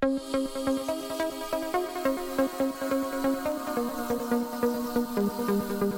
Thank you.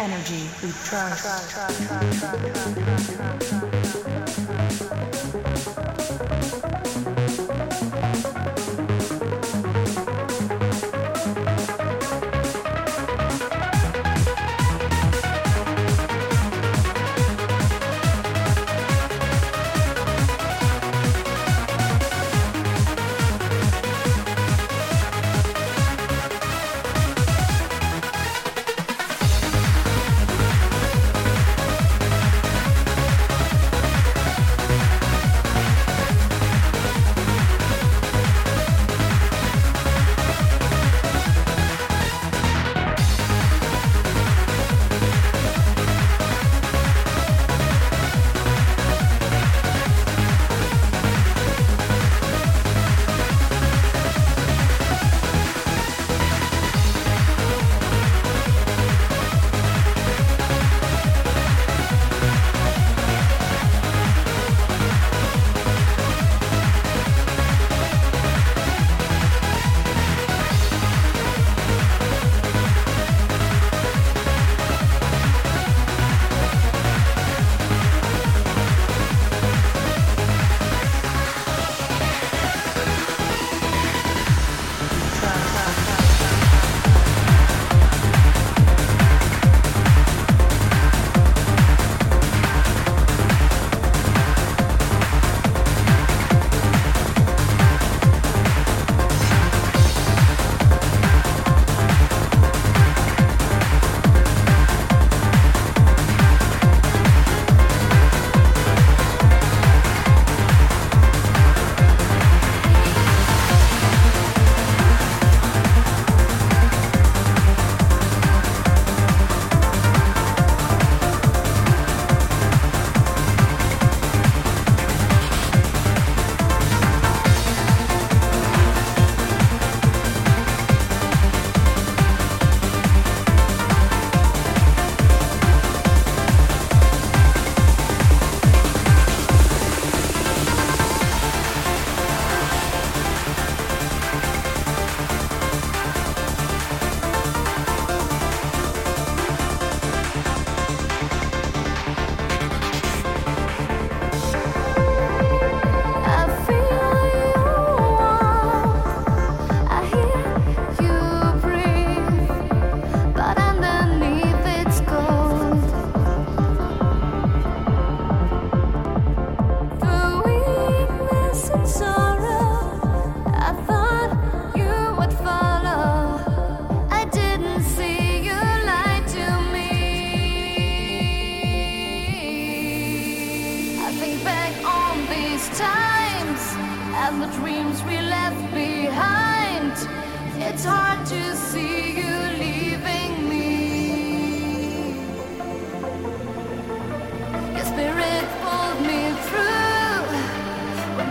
energy, we trust.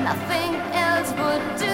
Nothing else would do.